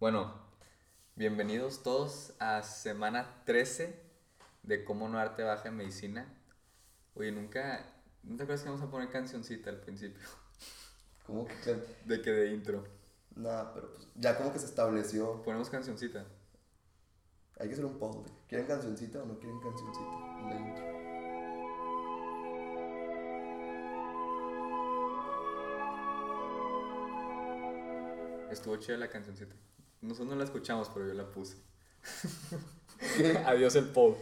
Bueno, bienvenidos todos a semana 13 de cómo no darte baja en medicina. Oye, nunca, ¿no te acuerdas que vamos a poner cancioncita al principio? ¿Cómo que De que de intro. Nah, pero pues ya como que se estableció. Ponemos cancioncita. Hay que hacer un poll. ¿Quieren cancioncita o no quieren cancioncita? En la intro. Estuvo chida la cancioncita. Nosotros no la escuchamos, pero yo la puse. Adiós el Paul.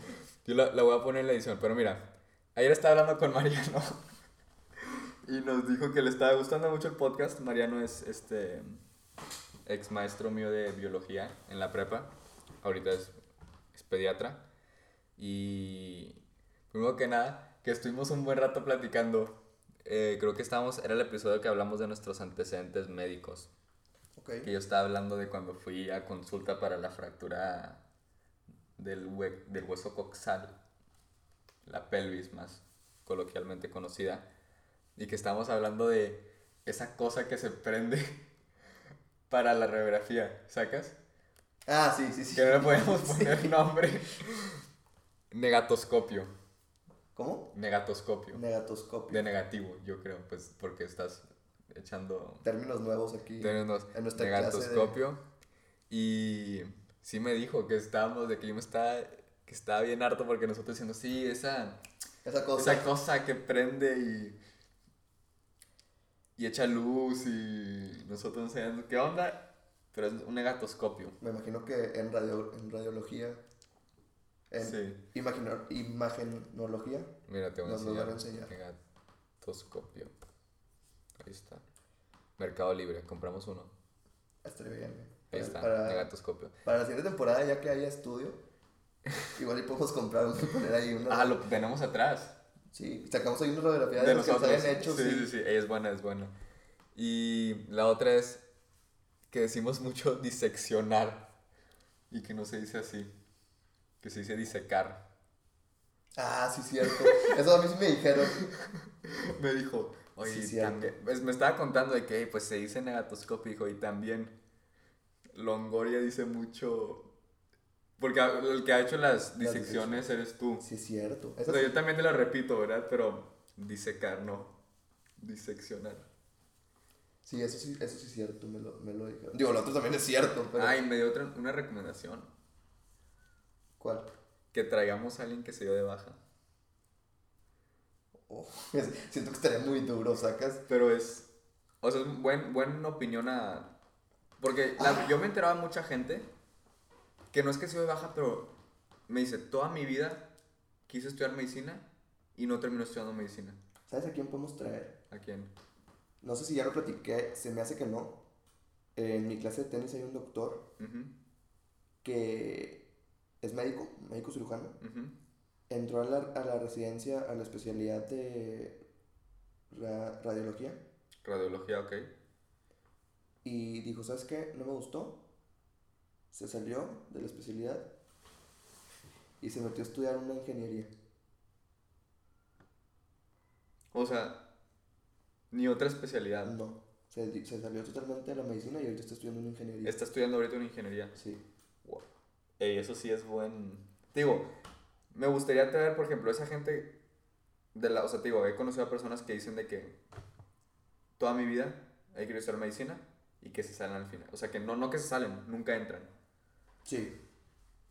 Yo la, la voy a poner en la edición. Pero mira, ayer estaba hablando con Mariano y nos dijo que le estaba gustando mucho el podcast. Mariano es este ex maestro mío de biología en la prepa. Ahorita es, es pediatra. Y primero que nada, que estuvimos un buen rato platicando. Eh, creo que estábamos, era el episodio que hablamos de nuestros antecedentes médicos. Que yo estaba hablando de cuando fui a consulta para la fractura del, hue- del hueso coxal, la pelvis más coloquialmente conocida, y que estábamos hablando de esa cosa que se prende para la radiografía, ¿sacas? Ah, sí, sí, sí. Que no le podemos Sí. poner nombre. Negatoscopio, ¿Cómo? negatoscopio. Negatoscopio. De negativo, yo creo, pues porque estás echando Términos nuevos aquí. tenemos en nuestra de- negatoscopio y sí me dijo que estábamos de que yo me estaba que estaba bien harto porque nosotros diciendo sí esa Esa cosa. esa cosa que prende y y echa luz y nosotros no sabíamos qué onda pero es un negatoscopio Me imagino que en, radio, en radiología. En sí imagino- imagenología. mira te voy a Nos van a enseñar enseñar. negatoscopio ahí está Mercado Libre compramos uno Estaría bien. güey. ahí está Para, negatoscopio para la siguiente temporada, ya que haya estudio, igual y podemos comprar uno y poner ahí una. ah lo tenemos atrás Sí, sacamos ahí una radiografía de, de los que nos hayan hecho. sí, sí, sí, ella es buena, es buena. Y la otra es que decimos mucho diseccionar y que no se dice así, que se dice disecar. Ah, sí, cierto. Eso a mí sí me dijeron. Me dijo, oye, Sí, también, pues, me estaba contando de que pues se dice negatoscopio, dijo, y también Longoria dice mucho, porque el que ha hecho las disecciones eres tú. Sí, es cierto. O Eso sea, sí. yo también te lo repito, ¿verdad? Pero disecar, no, diseccionar. Sí, eso sí, eso sí es cierto, me lo, me lo dijeron. Digo, lo otro también es cierto, pero. Ay, me dio otra, una recomendación. ¿Cuál? Que traigamos a alguien que se dio de baja. Oh, siento que estaría muy duro, sacas. Pero es. O sea, es buen, buena opinión a. Porque la- yo me enteraba de mucha gente que no es que de baja, pero me dice: Toda mi vida quise estudiar medicina y no terminó estudiando medicina. ¿Sabes a quién podemos traer? ¿A quién? No sé si ya lo platiqué, se me hace que no. En mi clase de tenis hay un doctor que es médico, médico cirujano. ujú. Entró a la, a la residencia, a la especialidad de ra- radiología Radiología, ok. y dijo, ¿sabes qué? No me gustó. Se salió de la especialidad y se metió a estudiar una ingeniería. O sea, ni otra especialidad. No, se, se salió totalmente de la medicina y ahorita está estudiando una ingeniería. Está estudiando ahorita una ingeniería. Sí. Wow. Ey, eso sí es buen. Digo, me gustaría traer, por ejemplo, esa gente de la. O sea, te digo, he conocido a personas que dicen de que toda mi vida he querido estudiar medicina y que se salen al final. O sea, que no, no que se salen, nunca entran. Sí.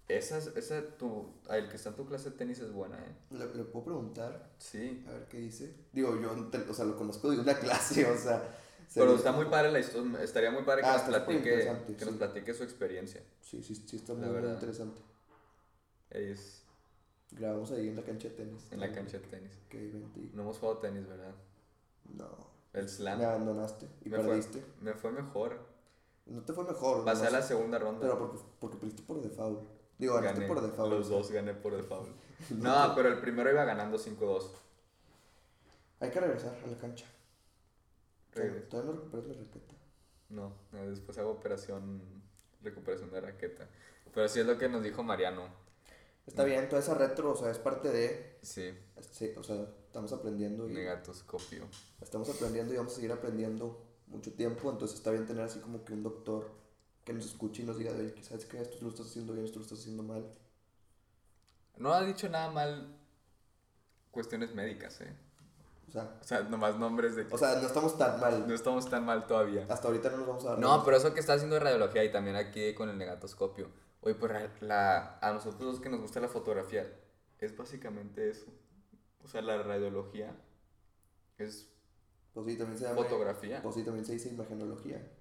Esa, es- esa tu, el que está en tu clase de tenis es buena, ¿eh? Le, le puedo preguntar, Sí. a ver qué dice. Digo, yo, o sea, lo conozco de una clase, o sea. se Pero está muy padre la historia. Estaría muy padre que, Ah, nos, platique, que nos sí. platique su experiencia. Sí, sí, sí, está muy, interesante. Es Grabamos ahí en la cancha de tenis. en la cancha de tenis. No hemos jugado tenis, ¿verdad? No. El slam. Me abandonaste y me, fue, perdiste. me fue mejor. No te fue mejor. Pasé a la segunda ronda. Pero porque, porque perdiste por default. Digo, ganaste gané. por default. Los dos gané por default. no, pero el primero iba ganando 5-2. Hay que regresar a la cancha. Regres- Todavía no recuperas la raqueta. No, después hago operación, recuperación de raqueta. Pero sí es lo que nos dijo Mariano. Está bien, toda esa retro, o sea, es parte de. Sí, Sí, o sea, estamos aprendiendo y. negatoscopio. Estamos aprendiendo y vamos a seguir aprendiendo mucho tiempo. Entonces está bien tener así como que un doctor que nos escuche y nos diga, oye, ¿sabes qué? Esto lo estás haciendo bien, esto lo estás haciendo mal. No ha dicho nada mal cuestiones médicas, ¿eh? O sea, O sea, nomás nombres de... o sea, no estamos tan mal. no estamos tan mal todavía. Hasta ahorita no nos vamos a dar. No, pero eso que está haciendo de radiología y también aquí con el negatoscopio. Oye, pues la- a nosotros los que nos gusta la fotografía, es básicamente eso. O sea, la radiología es Pues sí, también se llama. fotografía. Pues sí, también se dice imagenología.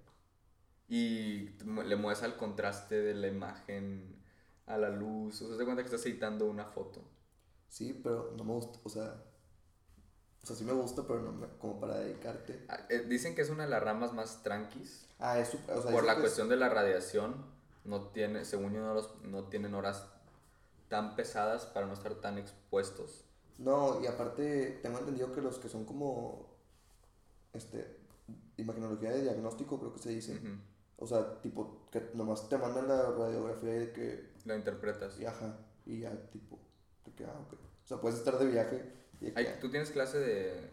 Y le mueves al contraste de la imagen, a la luz. O sea, te cuenta que estás editando una foto. Sí, pero no me gusta, o sea. O sea, sí me gusta, pero no me, como para dedicarte. Ah, eh, Dicen que es una de las ramas más tranquis. Ah, es o sea, Por la es- cuestión de la radiación, no tiene, según yo, no, los- no tienen horas tan pesadas para no estar tan expuestos. No, y aparte, tengo entendido que los que son como. Este. Imagenología de diagnóstico, creo que se dice. O sea, tipo, que nomás te mandan la radiografía y de que. La interpretas. Y ajá, y ya, tipo. De que, ah, ok. O sea, puedes estar de viaje y de que. Ay, ¿Tú tienes clase de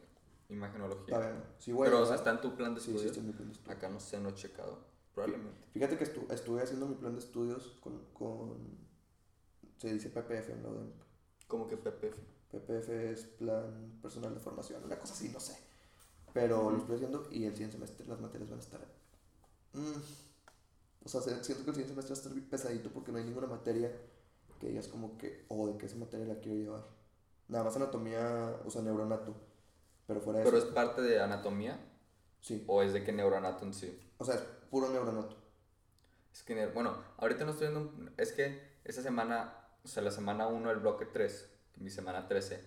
imagenología? Sí, güey. Pero, o sea, ¿verdad? está en tu plan de Sí, sí, estudios. está en mi plan de estudios. Acá no sé, no he checado. Probablemente. Fíjate que estu- estuve haciendo mi plan de estudios con, con se dice PPF en la UDEM. Como que PPF. PPF es plan personal de formación, una cosa así, no sé. Pero lo estoy haciendo y el siguiente semestre las materias van a estar... mm, o sea, se- siento que el siguiente semestre va a estar pesadito porque no hay ninguna materia que digas como que, oh, de qué esa materia la quiero llevar. Nada más anatomía, o sea, neuronato. Pero fuera de ¿Pero es eso, parte de anatomía? sí. ¿O es de que neuronato en sí? O sea, es puro neuronato. Es que, bueno, ahorita no estoy viendo. Es que esta semana, o sea, la semana 1 del bloque 3, mi semana 13,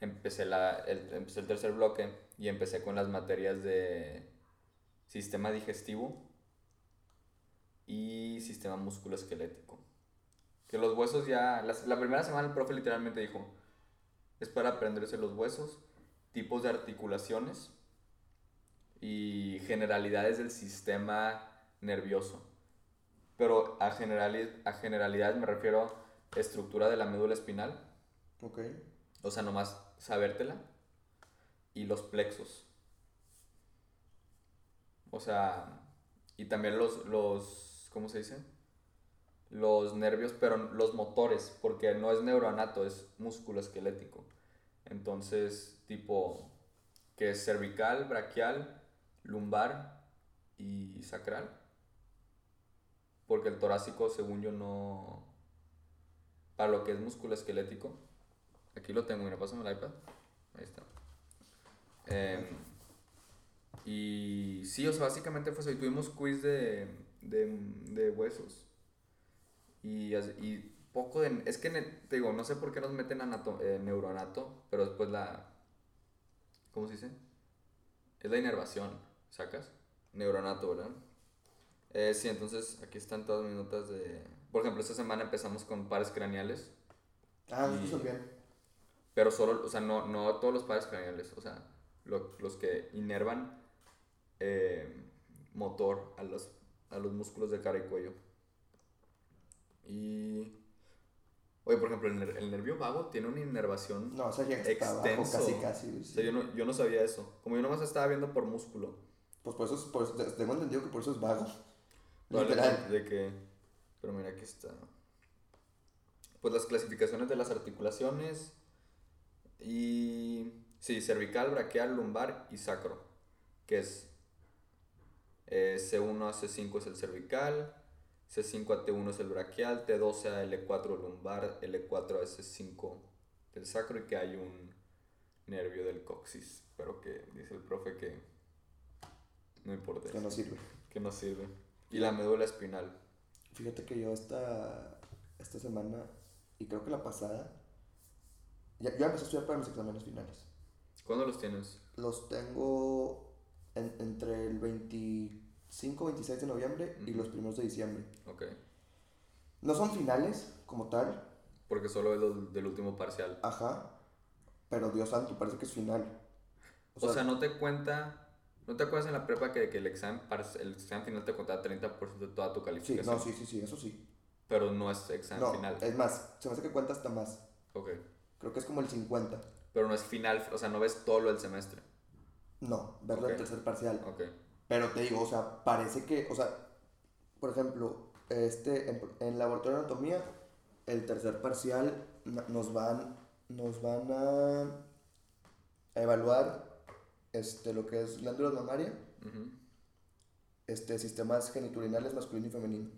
empecé, la, el, empecé el tercer bloque y empecé con las materias de sistema digestivo y sistema musculoesquelético. Que los huesos ya. las- la primera semana el profe literalmente dijo: es para aprenderse los huesos, tipos de articulaciones y generalidades del sistema nervioso. Pero a, generali a generalidades me refiero a estructura de la médula espinal, Ok. o sea, nomás sabértela, y los plexos. O sea, y también los, los, ¿cómo se dice? Los nervios, pero los motores, porque no es neuroanato, es músculo esquelético. Entonces, tipo, que es cervical, braquial, lumbar y sacral. Porque el torácico, según yo, no... Para lo que es músculo esquelético. Aquí lo tengo, mira, pásame el iPad. Ahí está. Em, y sí, o sea, básicamente fue eso. Y tuvimos quiz de, de, de huesos. Y, y poco de... Es que, te digo, no sé por qué nos meten anato, eh, neuroanato, pero después la... ¿Cómo se dice? Es la inervación, ¿sacas? Neuronato, ¿verdad? Eh, sí, entonces aquí están todas mis notas de... Por ejemplo, esta semana empezamos con pares craneales, Ah, Y- eso bien. pero solo, o sea, no, no todos los pares craneales, o sea, lo- los que inervan eh, motor a los, a los músculos de cara y cuello. Y... Oye, por ejemplo, el, ner- el nervio vago tiene una inervación... No, o sea, ya está abajo, Extenso. casi, casi. O sea, yo no, yo no sabía eso. Como yo nomás estaba viendo por músculo. Pues por eso, es, por eso- tengo entendido que por eso es vago. Vale, Literal. De que... Pero mira, aquí está. Pues las clasificaciones de las articulaciones. Y... Sí, cervical, braquial, lumbar y sacro. Que es... eh, C1 a C5 es el cervical. C5 a T1 es el braquial. T12 a L4 lumbar. L4 a S5 del sacro. Y que hay un nervio del coxis. Pero que dice el profe que... No importa. Que no sirve. Que no sirve. Y la médula espinal. Fíjate que yo esta, esta semana, y creo que la pasada, ya, ya empecé a estudiar para mis exámenes finales. ¿Cuándo los tienes? Los tengo en- entre el 25 26 de noviembre y los primeros de diciembre. Ok. No son finales como tal, Porque solo es lo del último parcial. ajá, pero Dios santo, parece que es final. O sea, no te cuenta. ¿No te acuerdas en la prepa que, que el, examen, el examen final te contaba 30% de toda tu Sí, calificación? no, sí, sí, sí, eso sí. Pero no es examen No, final. es más, se me hace que cuenta hasta más. Ok. Creo que es como el 50. Pero no es final, o sea, no ves todo lo del semestre. No, verlo Ok. en tercer parcial. Ok. Pero te digo, o sea, parece que, o sea, por ejemplo, este, en, en laboratorio de anatomía, el tercer parcial nos van, nos van a evaluar este, lo que es glándula mamaria, Ujú. este, sistemas geniturinales masculino y femenino.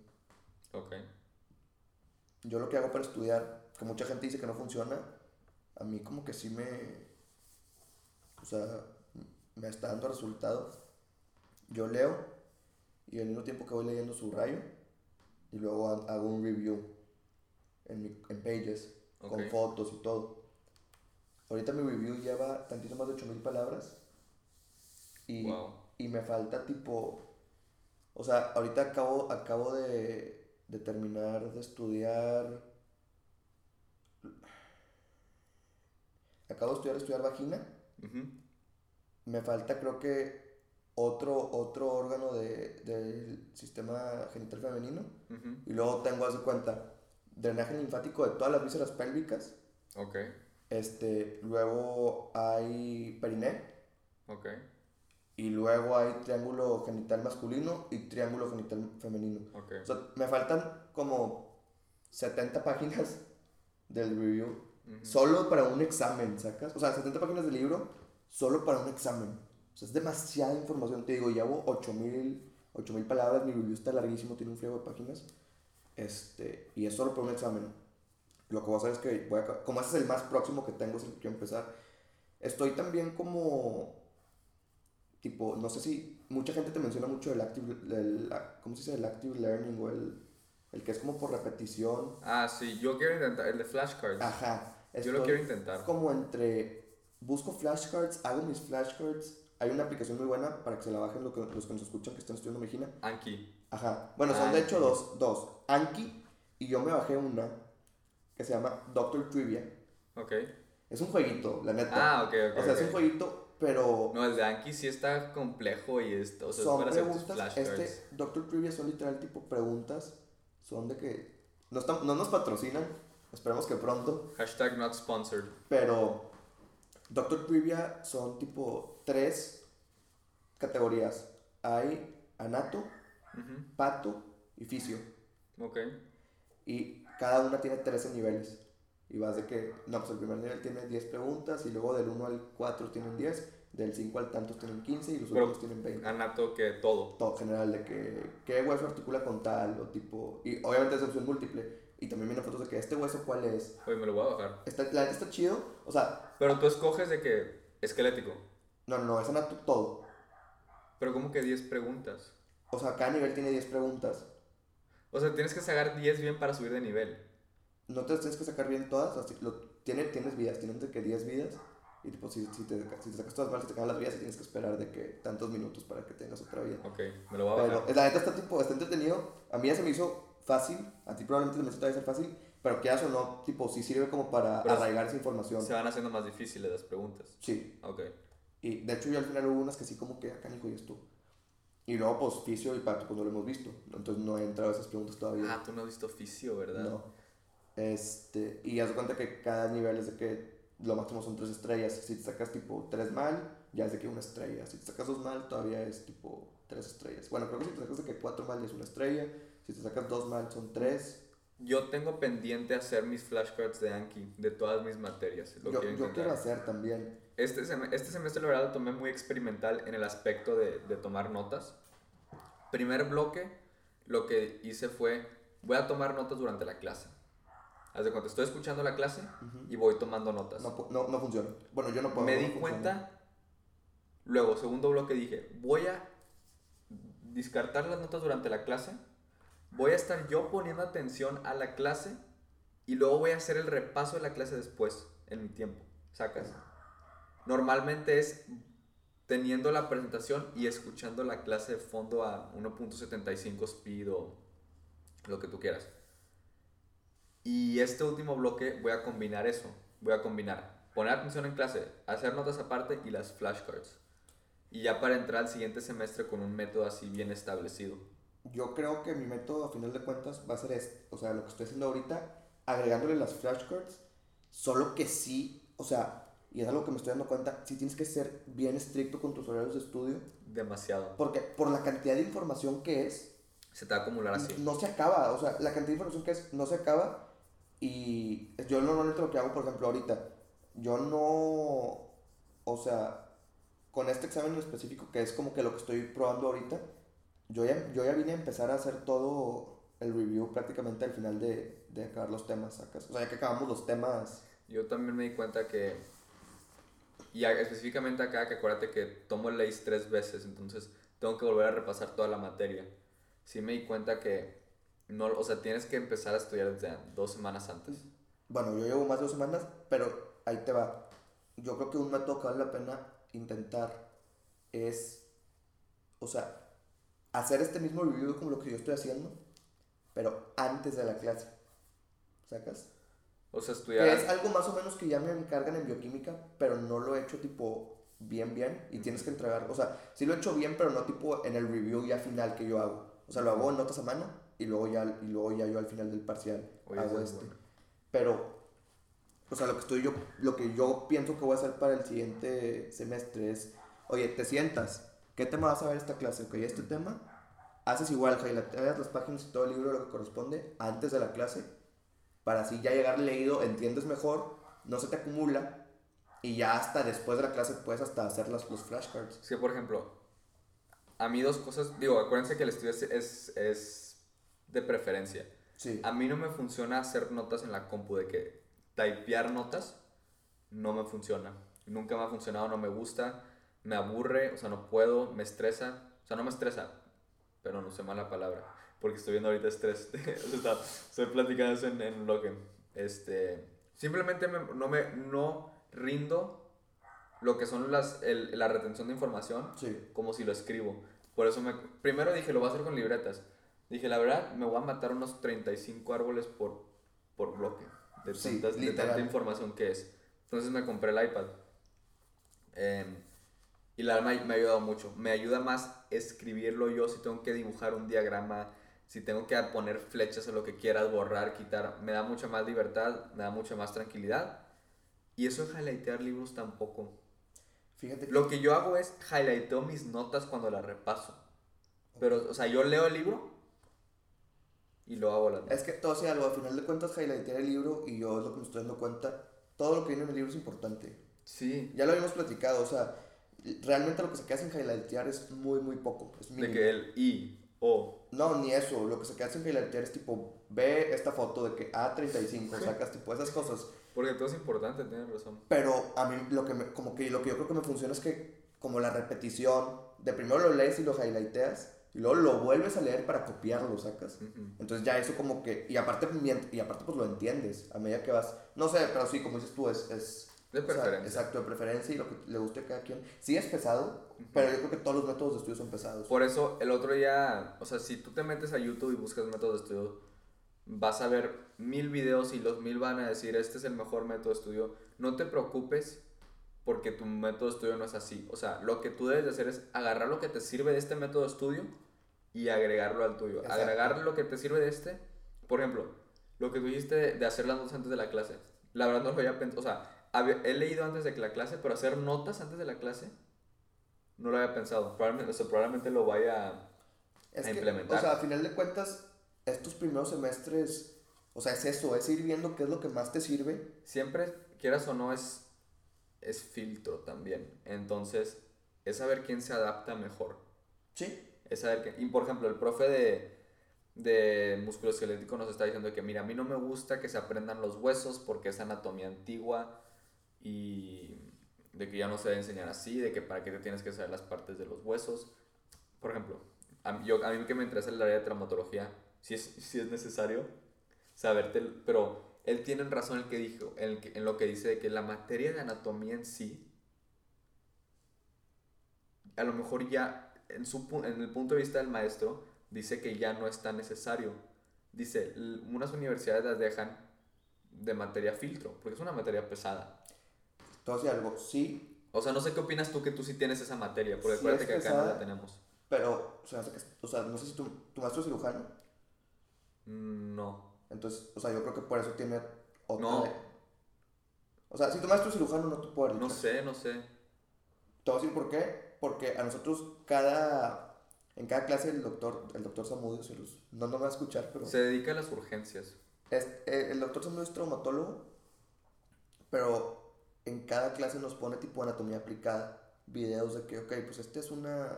Ok. Yo lo que hago para estudiar, que mucha gente dice que no funciona, a mí como que sí me, o sea, me está dando resultados. Yo leo y al mismo tiempo que voy leyendo subrayo y luego ha- hago un review en, mi, en Pages con Ok. fotos y todo. Ahorita mi review lleva tantito más de 8000 palabras y, Wow. y me falta tipo, o sea, ahorita acabo, acabo de, de terminar de estudiar, acabo de estudiar, estudiar vagina, me falta creo que otro, otro órgano de, del sistema genital femenino y luego tengo, haz de cuenta, drenaje linfático de todas las vísceras pélvicas, Ok. este, luego hay periné, Ok. Y luego hay triángulo genital masculino y triángulo genital femenino. Ok. O sea, me faltan como 70 páginas del review solo para un examen, ¿sacas? O sea, 70 páginas del libro solo para un examen. O sea, es demasiada información. Te digo, llevo 8000 8000 palabras, mi review está larguísimo, tiene un friego de páginas. Este, y es solo para un examen. Lo que voy a hacer es que voy a, como ese es el más próximo que tengo, es el que quiero empezar. Estoy también como tipo, no sé si mucha gente te menciona mucho el active, el, ¿cómo se dice? El active learning o el, el que es como por repetición. Ah, sí, yo quiero intentar el de flashcards. Ajá. yo lo estoy quiero intentar. Como entre, busco flashcards, hago mis flashcards. Hay una aplicación muy buena para que se la bajen lo que- los que nos escuchan que están estudiando medicina. Anki. Ajá. Bueno, son de Anki. hecho dos, dos. Anki y yo me bajé una que se llama Doctor Trivia. Ok. Es un jueguito, la neta. Ah, ok, ok. o sea, ok. es un jueguito, pero No, el de Anki sí está complejo y esto, o sea, es son para hacer tus preguntas. flashcards. Este Doctor Trivia son literal tipo preguntas. Son de que no, están- no nos patrocinan. Esperemos que pronto. Hashtag not sponsored. Pero Doctor Trivia son tipo tres categorías. Hay anato, pato y fisio. Ok. Y cada una tiene 13 niveles. Y vas de que, no, pues el primer nivel tiene 10 preguntas y luego del 1 al 4 tienen 10, del 5 al tantos tienen 15 y los Pero- últimos tienen 20. Anato que todo. Todo general de que qué hueso articula con tal o tipo... Y obviamente es opción múltiple. Y también vienen fotos de que este hueso cuál es. Oye, me lo voy a bajar. Está, la neta está chido. O sea, Pero tú escoges de que esquelético. no, no, no, es anato todo. Pero como que 10 preguntas. O sea, cada nivel tiene 10 preguntas. O sea, tienes que sacar 10 bien para subir de nivel. No te las tienes que sacar bien todas. Así, lo, tiene, tienes vidas, tienes de que 10 vidas. Y tipo, si, si, te, si te sacas todas mal, si te quedan las vidas, y tienes que esperar de que tantos minutos para que tengas otra vida. Ok, me lo voy a Pero bajar. la neta está tipo, está entretenido. A mí ya se me hizo fácil. A ti probablemente se me hizo todavía ser fácil. Pero quieras o no, tipo, sí sirve como para Pero arraigar esa información. Se van haciendo más difíciles las preguntas. Sí. Ok. Y de hecho yo al final hubo unas que sí como que acá hijo y esto. Y luego pues fisio y pato pues no lo hemos visto. Entonces no he entrado a esas preguntas todavía. Ah, tú no has visto oficio, ¿verdad? No. Este, y haz de cuenta que cada nivel es de que lo máximo son tres estrellas. Si te sacas tipo tres mal, ya es de que una estrella. Si te sacas dos mal, todavía es tipo tres estrellas. Bueno, creo que si te sacas de que cuatro mal ya es una estrella. Si te sacas dos mal son tres. Yo tengo pendiente hacer mis flashcards de Anki, de todas mis materias. Lo yo, quiero yo quiero hacer también. Este, sem- este semestre, la verdad, lo tomé muy experimental en el aspecto de, de tomar notas. Primer bloque, lo que hice fue, voy a tomar notas durante la clase. Haz de cuenta, estoy escuchando la clase y voy tomando notas. No, no, no funciona. Bueno, yo no puedo. Me di cuenta, luego, segundo bloque, dije, voy a descartar las notas durante la clase, voy a estar yo poniendo atención a la clase y luego voy a hacer el repaso de la clase después, en mi tiempo, ¿sacas? Normalmente es teniendo la presentación y escuchando la clase de fondo a 1.75 speed o lo que tú quieras. Y este último bloque voy a combinar eso. Voy a combinar poner atención en clase, hacer notas aparte y las flashcards. Y ya para entrar al siguiente semestre con un método así bien establecido. Yo creo que mi método, a final de cuentas, va a ser este. O sea, lo que estoy haciendo ahorita, agregándole las flashcards, solo que sí, o sea, y es algo que me estoy dando cuenta, sí tienes que ser bien estricto con tus horarios de estudio, Demasiado. porque por la cantidad de información que es, Se te va a acumular así. No se acaba, o sea, la cantidad de información que es no se acaba y yo normalmente lo que hago, por ejemplo, ahorita, yo no, o sea, con este examen en específico, que es como que lo que estoy probando ahorita, yo ya, yo ya vine a empezar a hacer todo el review prácticamente al final de, de acabar los temas, O sea, ya que acabamos los temas. Yo también me di cuenta que, y específicamente acá, que acuérdate que tomo el LACE tres veces, entonces tengo que volver a repasar toda la materia. Sí me di cuenta que, no, o sea, tienes que empezar a estudiar desde dos semanas antes. Bueno, yo llevo más de dos semanas, pero ahí te va. Yo creo que un método que vale la pena intentar es, o sea, hacer este mismo review como lo que yo estoy haciendo, pero antes de la clase. ¿Sacas? O sea, estudiar. Que es algo más o menos que ya me encargan en bioquímica, pero no lo he hecho tipo bien, bien, y tienes que entregar. O sea, sí lo he hecho bien, pero no tipo en el review ya final que yo hago. O sea, lo hago en notas a mano y luego ya, y luego ya yo al final del parcial hago este. Pero, o sea, lo que estoy yo, lo que yo pienso que voy a hacer para el siguiente semestre es, oye, te sientas, ¿qué tema vas a ver esta clase? Ok, este tema, haces igual, highlightas las páginas y todo el libro lo que corresponde antes de la clase, para así ya llegar leído, entiendes mejor, no se te acumula, y ya hasta después de la clase puedes hasta hacer las, los flashcards. Sí, por ejemplo, a mí dos cosas, digo, acuérdense que el estudio es, es, de preferencia. Sí. A mí no me funciona hacer notas en la compu, de que typear notas no me funciona. Nunca me ha funcionado, no me gusta, me aburre, o sea, no puedo, me estresa, o sea, no me estresa, pero no sé mala palabra, porque estoy viendo ahorita estrés, o sea, estoy platicando eso en, en bloque. Este, simplemente no me, no rindo lo que son las, el, la retención de información como si lo escribo. Por eso me, primero dije, lo voy a hacer con libretas. Dije, la verdad, me voy a matar unos 35 árboles por, por bloque de, de tanta información que es. Entonces me compré el iPad. Em, y la verdad me, ha ayudado mucho. Me ayuda más escribirlo yo si tengo que dibujar un diagrama, si tengo que poner flechas o lo que quieras, borrar, quitar. Me da mucha más libertad, me da mucha más tranquilidad. Y eso de highlightear libros tampoco. Fíjate Lo que yo hago es highlighteo mis notas cuando las repaso. Pero, o sea, yo leo el libro y lo hago la Es que todo sea algo, al final de cuentas highlightear el libro y yo es lo que me estoy dando cuenta, todo lo que viene en el libro es importante. Sí. Ya lo habíamos platicado, o sea, realmente lo que se queda sin highlightear es muy, muy poco. Es de que el I, O. No, ni eso, lo que se queda sin highlightear es tipo, ve esta foto de que A35, sacas tipo esas cosas. Porque todo es importante, tienes razón. Pero a mí lo que, me, como que, lo que yo creo que me funciona es que como la repetición, de primero lo lees y lo highlighteas, y luego lo vuelves a leer para copiarlo, sacas. Entonces ya eso como que, y aparte, y aparte pues lo entiendes a medida que vas, no sé, pero sí, como dices tú, es... es de preferencia. exacto, de preferencia y lo que le guste a cada quien. Sí es pesado, pero yo creo que todos los métodos de estudio son pesados. Por eso el otro día, o sea, si tú te metes a YouTube y buscas métodos de estudio, vas a ver mil videos y los mil van a decir, este es el mejor método de estudio. No te preocupes porque tu método de estudio no es así. O sea, lo que tú debes de hacer es agarrar lo que te sirve de este método de estudio y agregarlo al tuyo. Agregar lo que te sirve de este. Por ejemplo, lo que tú dijiste de hacer las notas antes de la clase. La verdad no lo había pensado. O sea, he leído antes de la clase, pero hacer notas antes de la clase no lo había pensado. Probablemente, probablemente lo vaya a implementar. o sea, a final de cuentas, estos primeros semestres, o sea, es eso, es ir viendo qué es lo que más te sirve. Siempre, quieras o no, es, es filtro también. Entonces, es saber quién se adapta mejor. Sí. Es saber que, y por ejemplo, el profe de, de músculo esquelético nos está diciendo que, mira, a mí no me gusta que se aprendan los huesos porque es anatomía antigua y de que ya no se debe enseñar así, de que para qué te tienes que saber las partes de los huesos. Por ejemplo, a, yo, a mí que me interesa el área de traumatología, si es, si es necesario saberte, pero él tiene razón el que dijo, en, en lo que dice de que la materia de anatomía en sí, a lo mejor ya, en, su, en el punto de vista del maestro, dice que ya no es tan necesario. Dice, unas universidades las dejan de materia filtro, porque es una materia pesada. Entonces, algo, sí. O sea, no sé qué opinas tú que tú sí tienes esa materia, porque acuérdate que acá no la tenemos. Pero, o sea, o sea no sé si tu, tu maestro es cirujano. Mm, no. Entonces, o sea, yo creo que por eso tiene otra. No. O sea, si tu maestro cirujano, no te puede No sé, no sé. Te voy a decir por qué. Porque a nosotros cada. En cada clase el doctor, el doctor Samudio, se los, no, no me va a escuchar, pero... Se dedica a las urgencias. Es, eh, el doctor Samudio es traumatólogo, pero en cada clase nos pone tipo anatomía aplicada, videos de que, ok, pues este es una...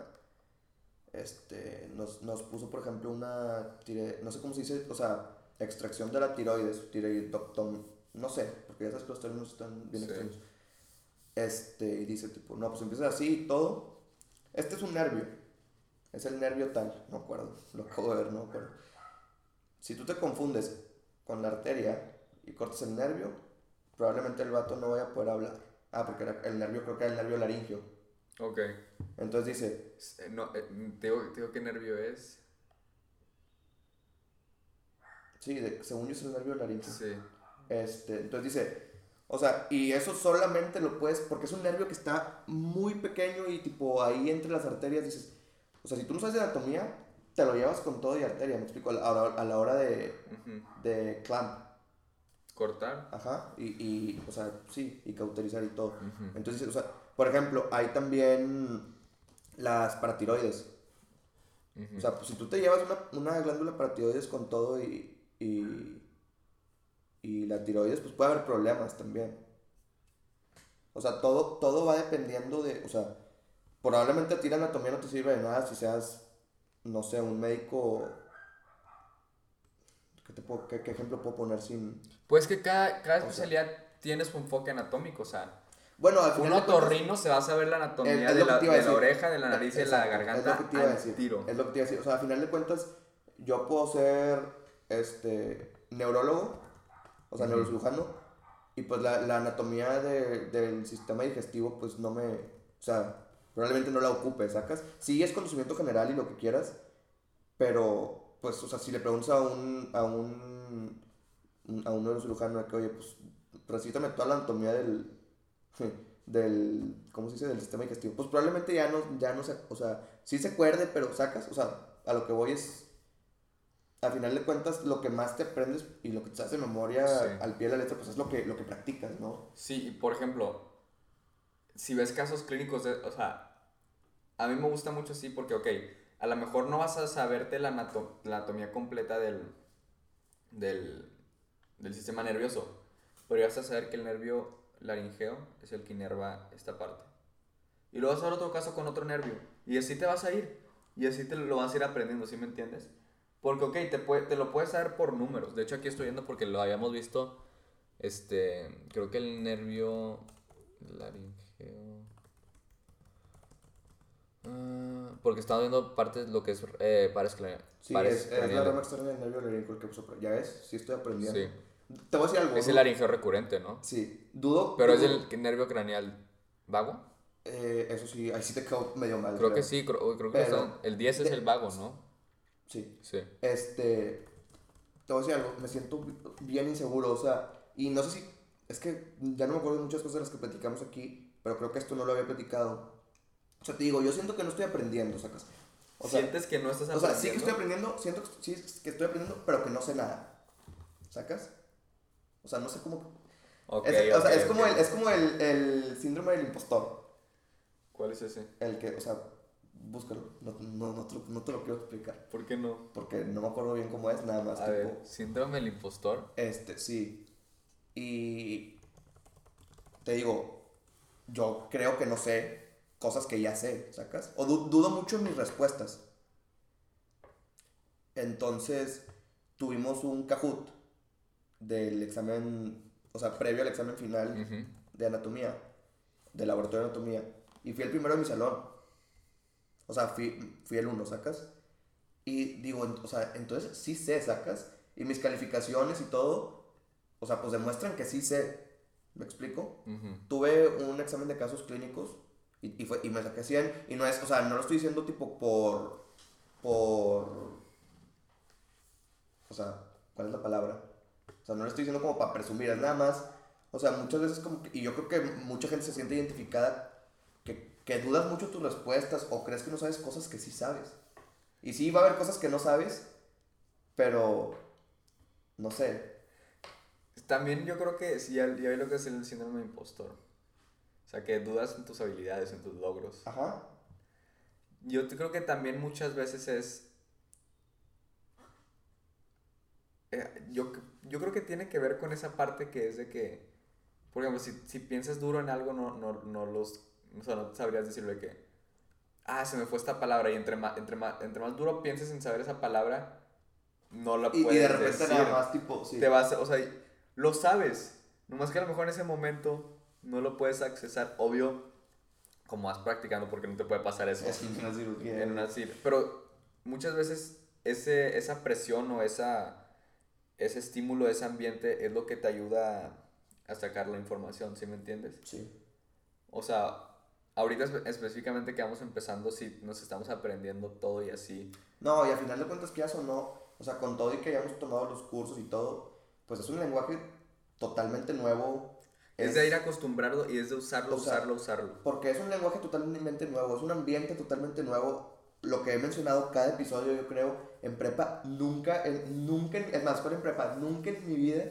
Este, nos, nos puso, por ejemplo, una, tire- no sé cómo se dice, o sea, extracción de la tiroides, tiroidectomía, no sé, porque ya sabes que los términos están bien Sí. extraños. Este, y dice tipo, no, pues empieza así y todo. Este es un nervio. Es el nervio tal, no acuerdo. Lo acabo de ver, no acuerdo. Si tú te confundes con la arteria y cortas el nervio, probablemente el vato no vaya a poder hablar. Ah, porque el nervio creo que era el nervio laringio. Ok. Entonces dice, eh, No, eh, te digo, te digo qué nervio es. sí, de- según yo es el nervio laringio. Sí. Este, entonces dice, o sea, y eso solamente lo puedes, porque es un nervio que está muy pequeño y tipo ahí entre las arterias dices, o sea, si tú no sabes de anatomía, te lo llevas con todo y arteria, me explico, a la, a la- hora de, de clamp, Cortar. ajá, y, y, o sea, sí, y cauterizar y todo. Entonces, o sea, por ejemplo, hay también las paratiroides. O sea, pues, si tú te llevas una, una glándula paratiroides con todo y, y, y la tiroides, pues puede haber problemas también. O sea, todo, todo va dependiendo de, o sea, probablemente a ti la anatomía no te sirve de nada si seas, no sé, un médico... ¿Qué, te puedo- qué- qué ejemplo puedo poner sin...? Pues que cada, cada O sea- especialidad tiene su enfoque anatómico, o sea, Bueno, al un final otorrino se va a saber la anatomía de, la, de oreja, de la nariz y de la garganta es lo que te iba a al decir. tiro. Es lo que te iba a decir. O sea, a final de cuentas, yo puedo ser este, neurólogo, o sea, Ujú. neurocirujano, y pues la, la anatomía de- del sistema digestivo, pues no me. O sea, probablemente no la ocupe, ¿sacas? Sí es conocimiento general y lo que quieras, pero, pues, o sea, si le preguntas a un. a un. a un neurocirujano que, oye, pues, recítame toda la anatomía del. del. ¿cómo se dice? del sistema digestivo. Pues probablemente ya no, ya no se. O sea, sí se acuerde, pero sacas. O sea, a lo que voy es. Al final de cuentas, lo que más te aprendes y lo que te hace memoria Sí. al pie de la letra, pues es lo que, lo que practicas, ¿no? Sí, y por ejemplo, si ves casos clínicos, de, o sea, a mí me gusta mucho así porque, ok, a lo mejor no vas a saberte la, anato- la anatomía completa del, del, del sistema nervioso, pero vas a saber que el nervio laringeo es el que inerva esta parte. Y luego vas a ver otro caso con otro nervio, y así te vas a ir, y así te lo vas a ir aprendiendo, ¿sí me entiendes? Porque, ok, te, puede- te lo puedes saber por números. De hecho, aquí estoy viendo porque lo habíamos visto. Este, creo que el nervio laringeo. Ah, porque estaba viendo partes de lo que es eh, pares, Sí, pares es, es la rama externa del nervio laringio el que uso, pero Ya ves, sí estoy aprendiendo. Sí. Te voy a decir algo. Es el laringeo recurrente, ¿no? Sí, dudo. Pero es el nervio craneal vago. eh, eso sí, ahí sí te quedó medio mal. Creo que sí, creo, creo que Pero- el 10 es el vago, ¿no? Sí. Sí. Este. Te voy a decir algo, me siento bien inseguro, o sea, y no sé si. Es que ya no me acuerdo de muchas cosas de las que platicamos aquí, pero creo que esto no lo había platicado. O sea, te digo, yo siento que no estoy aprendiendo, sacas. O sea, ¿Sientes que no estás o aprendiendo? sea, sí que estoy aprendiendo, siento que sí que estoy aprendiendo, pero que no sé nada. ¿Sacas? O sea, no sé cómo. Ok, es, o sea, ok, es como, el, es como el, el síndrome del impostor. ¿Cuál es ese? El que, o sea, búscalo. No, no, no, te, lo- no te lo quiero explicar. ¿Por qué no? Porque no me acuerdo bien cómo es, nada más. A tipo, ver, síndrome del impostor. Este, sí. Y te digo, yo creo que no sé cosas que ya sé, ¿sacas? O du- dudo mucho en mis respuestas. Entonces, tuvimos un Kahoot del examen, o sea, previo al examen final de anatomía, de laboratorio de anatomía. Y fui el primero de mi salón. O sea, fui, fui el uno, ¿sacas? Y digo, o sea, entonces sí sé, ¿sacas? Y mis calificaciones y todo, o sea, pues demuestran que sí sé. ¿Me explico? Tuve un examen de casos clínicos y, y, fue, y me saqué 100. Y no es, o sea, no lo estoy diciendo tipo por. por. O sea, ¿cuál es la palabra? O sea, no lo estoy diciendo como para presumir, es nada más. O sea, muchas veces como que, y yo creo que mucha gente se siente identificada que, dudas mucho tus respuestas o crees que no sabes cosas que sí sabes. Y sí, va a haber cosas que no sabes, pero no sé. También yo creo que sí, vi lo que es el síndrome de impostor. O sea, que dudas en tus habilidades, en tus logros. Ajá. yo creo que también muchas veces es... eh, yo, yo creo que tiene que ver con esa parte que es de que, por ejemplo, si, si piensas duro en algo, no, no, no los... O sea, no sabrías decirle que, ah, se me fue esta palabra, y entre más, entre más, entre más duro pienses en saber esa palabra, no la Y, puedes y de repente decir nada más, tipo, sí. te vas, o sea, lo sabes. Nomás que a lo mejor en ese momento no lo puedes accesar, obvio, como vas practicando, porque no te puede pasar eso Es una cirugía. en una cir- Pero muchas veces ese, esa presión o esa, ese estímulo, ese ambiente es lo que te ayuda a sacar la información, ¿sí me entiendes? Sí. O sea, ahorita espe- específicamente que vamos empezando, sí, nos estamos aprendiendo todo y así. No, y al final de cuentas, que o no, o sea, con todo y que hayamos tomado los cursos y todo, pues es un lenguaje totalmente nuevo. Es de ir acostumbrarlo y es de usarlo, usarlo, usarlo. Porque es un lenguaje totalmente nuevo, es un ambiente totalmente nuevo. Lo que he mencionado cada episodio, yo creo, en prepa, nunca, en- nunca, es más, ¿cuál en prepa? Nunca en mi vida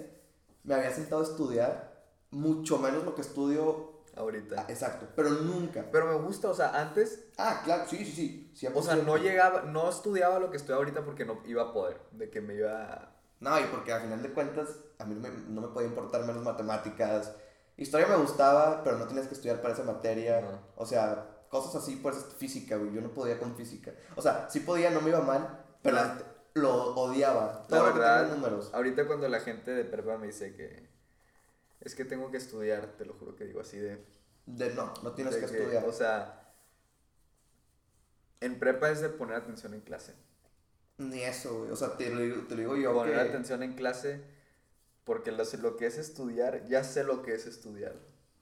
me había sentado a estudiar, mucho menos lo que estudio, ah, Ahorita. exacto, pero nunca. Pero me gusta, o sea, antes, Ah, claro, sí, sí, sí. 100%. o sea, no llegaba, no estudiaba lo que estoy ahorita porque no iba a poder, de que me iba. No, y porque al final de cuentas, a mí no me, no me podía importar menos matemáticas. Historia me gustaba, pero no tenías que estudiar para esa materia. No. O sea, cosas así, pues física, güey. Yo no podía con física. O sea, sí podía, no me iba mal, pero La- lo odiaba. La Todo lo que verdad, números. ahorita cuando la gente de prepa me dice que es que tengo que estudiar, te lo juro que digo así de... De no, no tienes que, estudiar. O sea, en prepa es de poner atención en clase. Ni eso, güey. O sea, te lo digo, te lo digo yo poner que... atención en clase porque lo, lo que es estudiar, ya sé lo que es estudiar,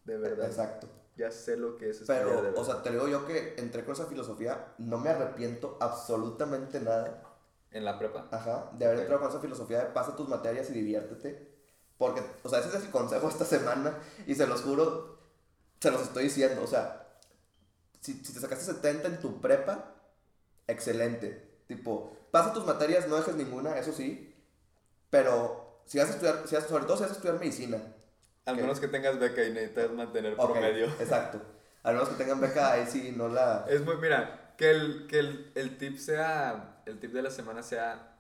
de verdad. Exacto. Ya sé lo que es estudiar, de Pero, verdad. o sea, te lo digo yo que entré con esa filosofía, no me arrepiento absolutamente nada. en la prepa. Ajá, de haber entrado con esa filosofía de pasa tus materias y diviértete. Porque, o sea, ese es el consejo esta semana y se los juro, se los estoy diciendo. O sea, si, si te sacaste 70 en tu prepa, excelente. Tipo, pasa tus materias, no dejes ninguna, eso sí. Pero si vas a estudiar, si vas- sobre todo si vas a estudiar medicina. Al menos que tengas beca y necesitas mantener Ok, promedio. Exacto. A menos que tengan beca, ahí sí, no la... Es muy, mira, que el, que el, el tip sea, el tip de la semana sea,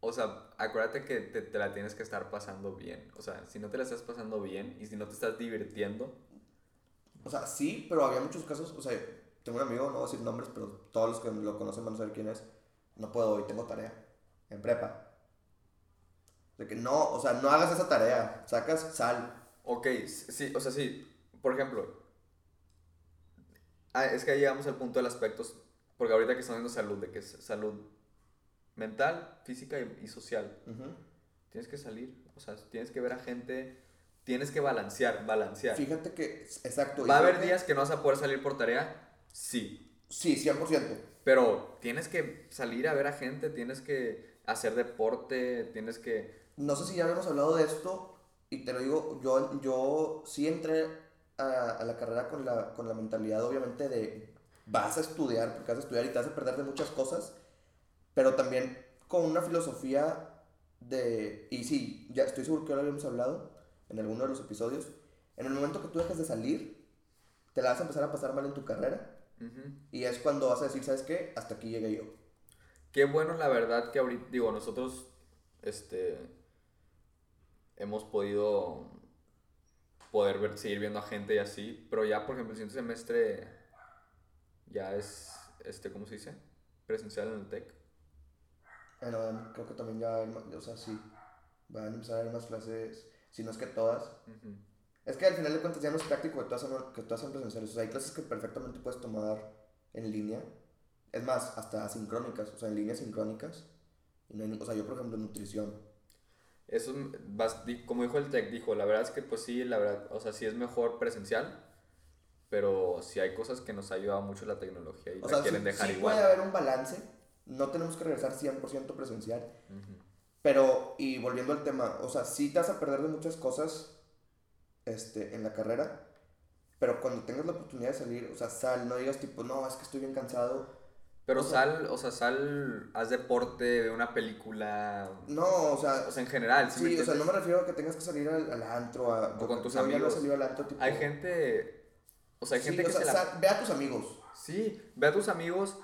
o sea, acuérdate que te, te la tienes que estar pasando bien. O sea, si no te la estás pasando bien y si no te estás divirtiendo, O sea, sí, pero había muchos casos, o sea, tengo un amigo, no voy a decir nombres, pero todos los que lo conocen van a saber quién es. No puedo hoy, tengo tarea. En prepa. De que no, o sea, no hagas esa tarea. Sacas sal. ok, sí, o sea, sí, por ejemplo, ah, es que ahí llegamos al punto del aspectos, porque ahorita que estamos viendo salud, de que es salud mental, física y, y social. Tienes que salir, o sea, tienes que ver a gente, tienes que balancear, balancear. Fíjate que, exacto. ¿Va a haber que- días que no vas a poder salir por tarea? Sí. Sí, 100%. Pero tienes que salir a ver a gente, tienes que hacer deporte, tienes que... No sé si ya habíamos hablado de esto, y te lo digo, yo, yo sí entré a, a la carrera con la, con la mentalidad, obviamente, de vas a estudiar, porque vas a estudiar y te vas a perder de muchas cosas, pero también con una filosofía de, y sí, ya estoy seguro que ahora habíamos hablado en alguno de los episodios, en el momento que tú dejes de salir, te la vas a empezar a pasar mal en tu carrera, y es cuando vas a decir, ¿sabes qué? Hasta aquí llegué yo. Qué bueno la verdad que ahorita, digo, nosotros, este, hemos podido poder ver, seguir viendo a gente y así, pero ya, por ejemplo, el siguiente semestre ya es, este, ¿cómo se dice? Presencial en el TEC. Bueno, creo que también ya, va a haber más- o sea, sí, van a empezar a haber más clases, si no es que todas. Ujú. Es que al final de cuentas ya no es práctico que todas sean, que todas sean presenciales. O sea, hay clases que perfectamente puedes tomar en línea. Es más, hasta asincrónicas, o sea, en línea sincrónicas. Y no hay o sea, yo por ejemplo nutrición. Eso, como dijo el TEC, dijo, la verdad es que pues sí, la verdad, o sea, sí es mejor presencial, pero sí hay cosas que nos ha ayudado mucho la tecnología y O la sea, sí, quieren dejar sí igual. puede haber un balance. No tenemos que regresar 100% presencial. Pero, y volviendo al tema, o sea, sí te vas a perder de muchas cosas este, en la carrera. Pero cuando tengas la oportunidad de salir, o sea, sal, no digas tipo, no, es que estoy bien cansado. Pero O sea- sal, o sea, sal, haz deporte, ve una película, No, o sea, o sea, en general, ¿sí Sí, o sea, no me refiero a que tengas que salir al, al antro. A, O con tus no amigos. al antro, tipo, Hay gente, O sea, hay gente Sí, que o sea, se la... sal- ve a tus amigos. Sí, ve a tus amigos,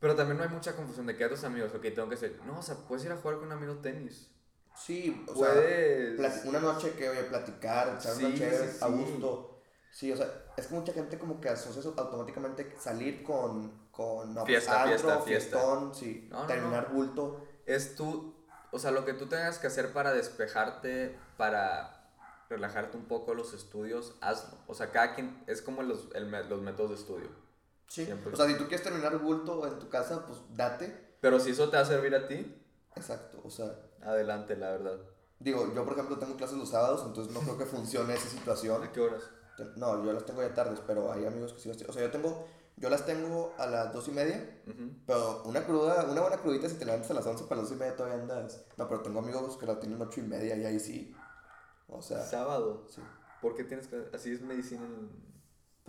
pero también no hay mucha confusión de que a tus amigos, ok, tengo que ser... No, o sea, puedes ir a jugar con un amigo tenis. Sí, o sea, Puedes... plati- una noche que voy a platicar, echar Sí, una chévere sí, a gusto. Sí, o sea, es que mucha gente como que asocia eso automáticamente salir con, con no, Fiesta, antro, fiesta, fiesta. sí, No, no, terminar bulto. Es tú, o sea, lo que tú tengas que hacer para despejarte, para relajarte un poco los estudios, hazlo. O sea, cada quien, es como los, el los métodos de estudio. Sí. Siempre. O sea, si tú quieres terminar bulto en tu casa, pues date. Pero si eso te va a servir a ti, Exacto, o sea, adelante, la verdad. digo, yo por ejemplo tengo clases los sábados, entonces no creo que funcione esa situación. ¿A qué horas? No, yo las tengo ya tardes, pero hay amigos que sí las. O sea, yo tengo, yo las tengo a las dos y media, pero una cruda, una buena crudita si te levantas a las 11 para las dos y media todavía andas. No, pero tengo amigos que la tienen ocho y media y ahí sí. O sea, Sábado. sí. ¿Por qué tienes que...? Así es medicina en...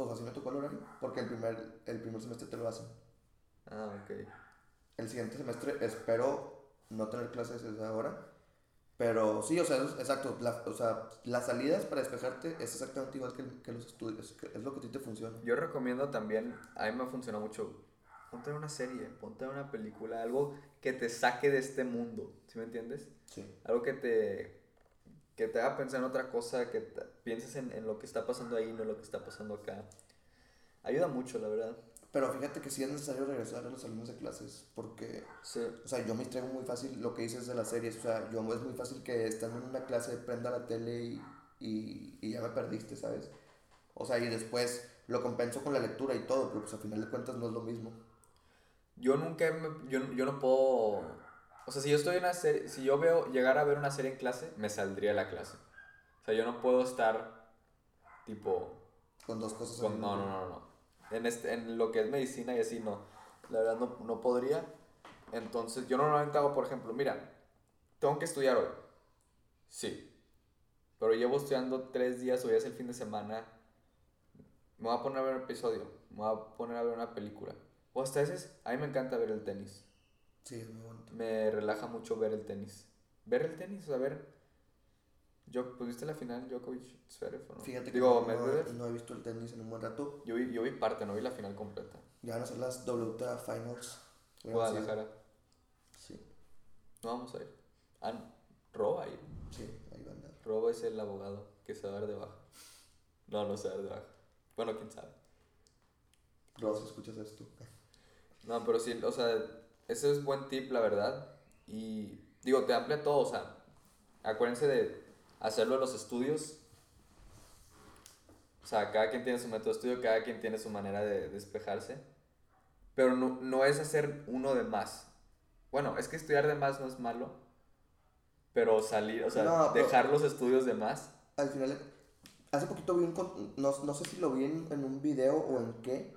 Pues así me tocó el horario, porque el primer, el primer semestre te lo hacen. Ah, ok. El siguiente semestre espero no tener clases a esa hora. Pero sí, o sea, es- exacto. la- o sea, las salidas para despejarte es exactamente igual que, que los estudios. que es lo que a ti te funciona. Yo recomiendo también, a mí me funciona mucho, ponte una serie, ponte una película, algo que te saque de este mundo, ¿sí me entiendes? Sí. Algo que te, que te haga pensar en otra cosa, que te- pienses en, en lo que está pasando ahí, no en lo que está pasando acá. Ayuda mucho, la verdad. Pero fíjate que sí es necesario regresar a los alumnos de clases. Porque, Sí. o sea, yo me distraigo muy fácil lo que dices de las series. O sea, yo es muy fácil que estando en una clase prenda la tele y, y, y ya me perdiste, ¿sabes? O sea, y después lo compenso con la lectura y todo, pero pues al final de cuentas no es lo mismo. Yo nunca, me- yo, yo no puedo, o sea, si yo estoy en una serie, si yo veo, llegar a ver una serie en clase, me saldría la clase. O sea, yo no puedo estar, tipo, Con dos cosas. Con- no, no, no, no. En, este, en lo que es medicina y así, no. La verdad no, no podría. Entonces, yo normalmente hago, por ejemplo, mira, tengo que estudiar hoy. Sí. Pero llevo estudiando tres días, hoy es el fin de semana. Me voy a poner a ver un episodio. Me voy a poner a ver una película. O hasta veces, a mí me encanta ver el tenis. Sí, es muy bonito. Me relaja mucho ver el tenis. Ver el tenis, o sea, ver... Yo, pues viste la final Djokovic Zverev, ¿o ¿no? Fíjate que no, no he visto el tenis en un buen rato. Yo vi, yo vi parte, no vi la final completa. Ya van a ser las WTA Finals. Guadalajara. Sí, No vamos a ir. Ah, Roba ahí. sí, ahí van a andar. Roba es el abogado que se va a dar de baja. No, no se va a dar de baja. Bueno, quién sabe. Ross, escuchas esto. No, pero sí, o sea, ese es buen tip, la verdad. Y digo, te amplia todo, o sea, acuérdense de hacerlo en los estudios. O sea, cada quien tiene su método de estudio, cada quien tiene su manera de despejarse. Pero no, no es hacer uno de más. Bueno, es que estudiar de más no es malo. Pero salir, o sea, No, dejar los estudios de más. Al final, hace poquito vi un. No, no sé si lo vi en, en un video o en qué.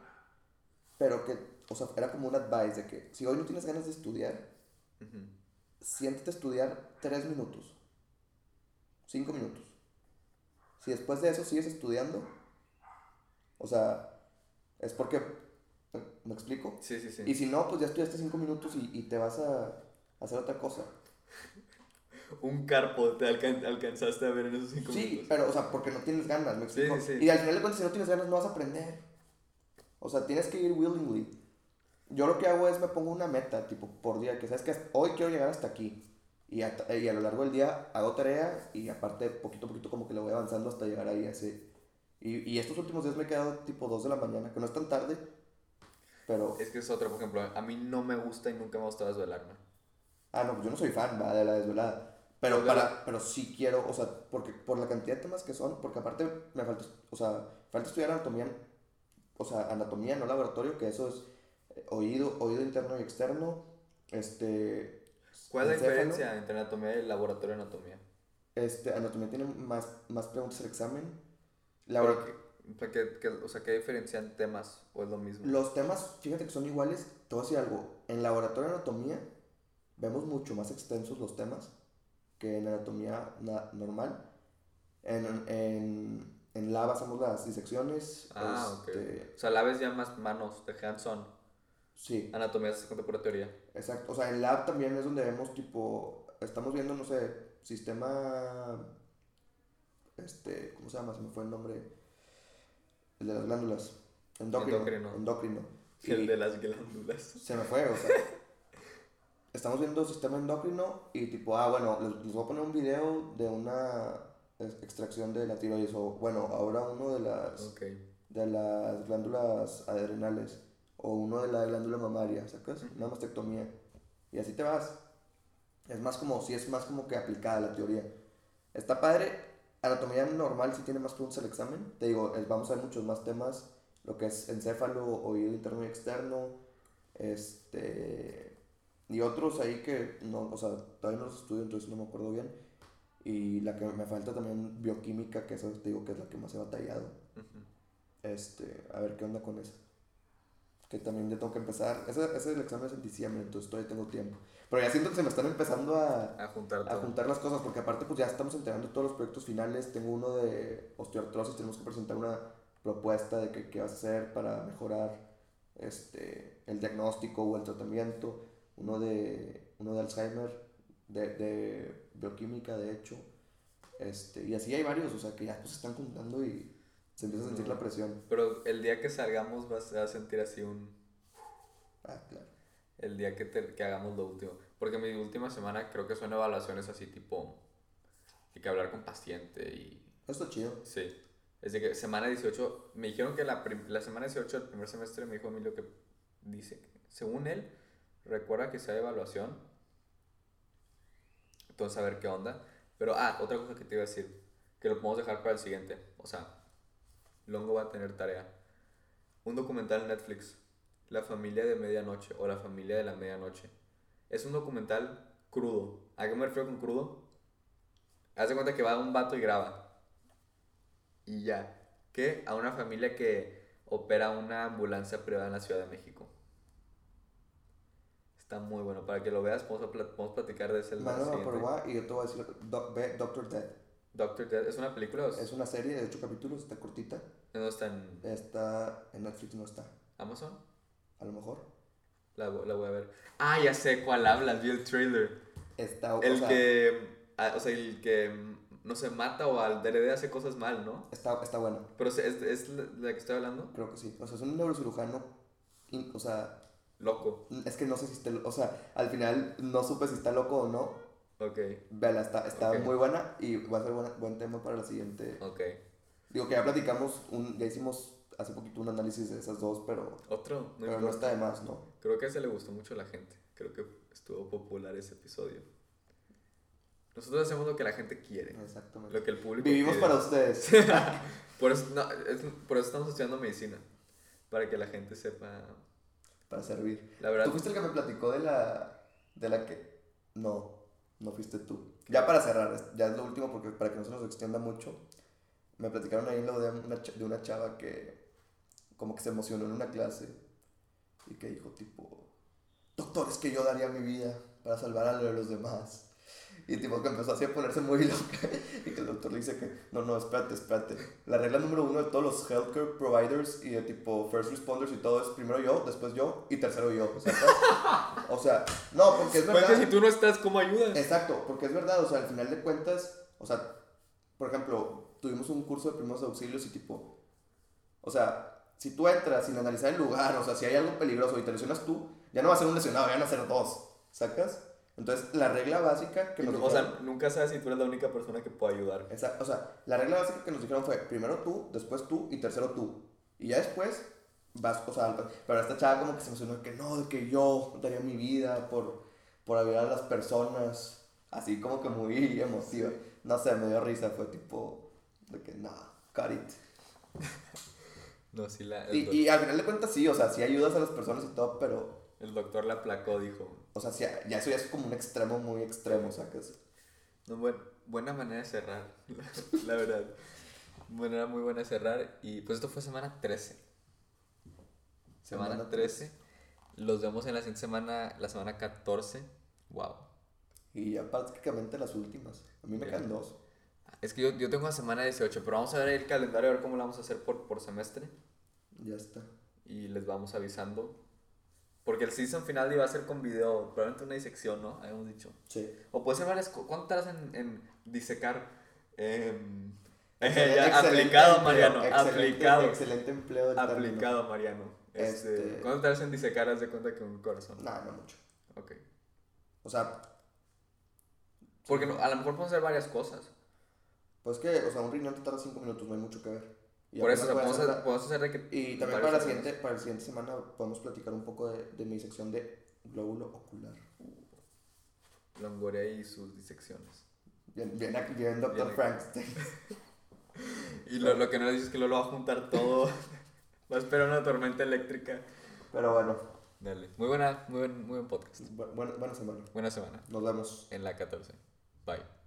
Pero que, o sea, era como un advice de que si hoy no tienes ganas de estudiar, Ujú. siéntate a estudiar tres minutos. Cinco minutos. Si después de eso sigues estudiando, o sea, es porque. ¿Me explico? Sí, sí, sí. Y si no, pues ya estudiaste cinco minutos y, y te vas a hacer otra cosa. Un carpo te alcan- alcanzaste a ver en esos cinco Sí, minutos. pero, o sea, porque no tienes ganas, ¿me Sí, explico? sí, sí. Y al final de cuentas, si no tienes ganas, no vas a aprender. O sea, tienes que ir willingly. Yo lo que hago es me pongo una meta, tipo, por día, que sabes que hoy quiero llegar hasta aquí. Y a, y a lo largo del día hago tarea y aparte, poquito a poquito, como que le voy avanzando hasta llegar ahí a ese. Y, y estos últimos días me he quedado tipo 2 de la mañana, que no es tan tarde, pero. Es que es otra, por ejemplo, a mí no me gusta y nunca me ha gustado desvelarme. Ah, no, pues yo no soy fan, va, de la desvelada. Pero, Pero para, pero sí quiero, o sea, porque por la cantidad de temas que son, porque aparte me falta, o sea, falta estudiar anatomía, o sea, anatomía, no laboratorio, que eso es oído, oído interno y externo, este... ¿Cuál es la diferencia entre anatomía y laboratorio de anatomía? Este, anatomía tiene más, más preguntas al examen. Pero Labora- que- que- o sea, ¿qué diferencian temas o es lo mismo? Los temas, fíjate que son iguales. Te voy a decir algo. En laboratorio de anatomía vemos mucho más extensos los temas que en anatomía na- normal. En, en, en lab hacemos las disecciones. Ah, ok. este, O sea, la vez ya más manos, de hands-on. Sí, Anatomía se cuenta pura teoría. exacto. O sea, en lab también es donde vemos tipo, estamos viendo, no sé, sistema, este, ¿cómo se llama? Se me fue el nombre. El de las glándulas. Endocrino. Endocrino. Endocrino. El de las glándulas. Se me fue, o sea. estamos viendo sistema endocrino y tipo, ah, bueno, les, les voy a poner un video de una ex- extracción de la tiroides o, bueno, ahora uno de las, Ok. de las glándulas adrenales o uno de la glándula mamaria, ¿sacas? Una mastectomía. Y así te vas. Es más como, sí es más como que aplicada la teoría. Está padre. Anatomía normal sí tiene más preguntas el examen. Te digo, es- vamos a ver muchos más temas. Lo que es encéfalo, oído interno y externo. Este. Y otros ahí que no, o sea, todavía no los estudio, entonces no me acuerdo bien. Y la que me falta también bioquímica, que esa te digo que es la que más he batallado. Este, a ver qué onda con eso. Que también ya tengo que empezar. Ese, ese es el examen es en diciembre, entonces todavía tengo tiempo. Pero ya siento que se me están empezando a, A juntar a juntar las cosas, porque aparte pues ya estamos entregando todos los proyectos finales. Tengo uno de osteoartrosis, tenemos que presentar una propuesta de qué, qué vas a hacer para mejorar este, el diagnóstico o el tratamiento. Uno de, uno de Alzheimer, de, de bioquímica, de hecho. Este, y así hay varios, o sea, que ya pues, se están juntando y se empieza a sentir No. la presión. Pero el día que salgamos vas a sentir así un... Ah, claro. El día que, te- que hagamos lo último. Porque mi última semana creo que son evaluaciones así tipo... Hay que hablar con paciente y... Esto chido. Sí. Es de que semana 18... Me dijeron que la, la semana 18 del primer semestre me dijo Emilio que dice según él recuerda que sea evaluación. Entonces a ver qué onda. Pero, ah, otra cosa que te iba a decir. Que lo podemos dejar para el siguiente. O sea, Longo va a tener tarea. Un documental en Netflix. La familia de medianoche o la familia de la medianoche. Es un documental crudo. ¿A qué me refiero con crudo? Haz de cuenta que va un vato y graba. Y ya. Que a una familia que opera una ambulancia privada en la Ciudad de México. Está muy bueno. Para que lo veas, podemos, plat- podemos platicar de ese siguiente. por WhatsApp y yo te voy a decir, Doctor Dead. Doctor Dead. ¿Es una película o es- Es una serie de 8 capítulos, está cortita. no está en Está en Netflix, no está. Amazon? A lo mejor. La, la voy a ver. Ah, ya sé cuál hablas. Vi el trailer. Está, o El sea, que. ah, o sea, el que. mm, No se mata o al DRD hace cosas mal, ¿no? está, está bueno, Pero ¿es, es la de la que estoy hablando? creo que sí. O sea, es un neurocirujano. o sea, Loco. es que no sé si está. O sea, al final no supe si está loco o no. Ok, Vela, está, está muy buena y va a ser buena- buen tema para la siguiente. ok. Digo que ya platicamos, un, ya hicimos hace poquito un análisis de esas dos, pero, Otro, no pero no está de más, ¿no? Creo que a ese le gustó mucho a la gente. Creo que estuvo popular ese episodio. Nosotros hacemos lo que la gente quiere. Exactamente. Lo que el público Vivimos para ustedes. Por eso, no, es- por eso estamos estudiando medicina. Para que la gente sepa. para servir. La verdad. ¿Tú fuiste el que me platicó de la, de la que... No, no fuiste tú. Ya para cerrar, ya es lo último porque para que no se nos extienda mucho, me platicaron ahí lo de una, de una chava que como que se emocionó en una clase y que dijo tipo, doctor, es que yo daría mi vida para salvar a los demás. Y tipo que empezó así a ponerse muy loca y que el doctor le dice que, no, no, espérate, espérate. La regla número uno de todos los healthcare providers y de tipo first responders y todo es primero yo, después yo y tercero yo. O sea, no, porque es verdad. que si tú no estás, ¿cómo ayudas? Exacto, porque es verdad, o sea, al final de cuentas, o sea, por ejemplo, tuvimos un curso de primeros auxilios y tipo, o sea, si tú entras sin analizar el lugar, o sea, si hay algo peligroso y te lesionas tú, ya no va a ser un lesionado, ya van a ser dos, ¿sacas? Entonces, la regla básica que nos o dijeron, sea, nunca sabes si tú eres la única persona que puede ayudar. esa- o sea, la regla básica que nos dijeron fue primero tú, después tú y tercero tú. Y ya después vas, o sea, pero esta chava como que se emocionó que no, de que yo daría mi vida por, por ayudar a las personas, así como que muy emotiva. No sé, me dio risa, fue tipo de que no, cut it. No, sí, la, Y, y al final de cuentas sí, o sea, sí ayudas a las personas y todo, pero, el doctor la aplacó, dijo. O sea, ya eso ya es como un extremo muy extremo, ¿sacas? No, buen- buena manera de cerrar, la verdad. Manera muy buena de cerrar. Y pues esto fue semana 13. Semana, Semana 13. Los vemos en la siguiente semana, la semana 14. Wow. Y ya prácticamente las últimas. A mí me quedan dos. Es que yo, yo tengo la semana 18, pero vamos a ver el calendario, a ver cómo lo vamos a hacer por, por semestre. Ya está. Y les vamos avisando. Porque el season final iba a ser con video, probablemente una disección, ¿no? Habíamos dicho. Sí. O puede ser varias. co- ¿Cuánto tardas en, en disecar? Ya, excelente aplicado, empleo, Mariano, excelente- aplicado. Excelente empleo del término. Aplicado, Mariano. Este, Este- ¿Cuándo te hacen disecar? Haz de cuenta que un corazón. No, no mucho. Ok. O sea, Porque no- a lo mejor podemos hacer varias cosas. pues que, o sea, un riñón te tarda 5 minutos, no hay mucho que ver. Y Por eso, podemos hacer, podemos hacer de que. Y también para la, siguiente, para la siguiente semana podemos platicar un poco de, de mi sección de glóbulo ocular. Longoria y sus disecciones. Bien, bien, bien, Dr. Bien. Frankenstein. Y lo, lo que no le dices es que lo, lo va a juntar todo. va a esperar una tormenta eléctrica. Pero bueno, Dale. Muy buena, muy buen, muy buen podcast. bu- buena, buena semana. Buena semana. Nos vemos. En la 14. Bye.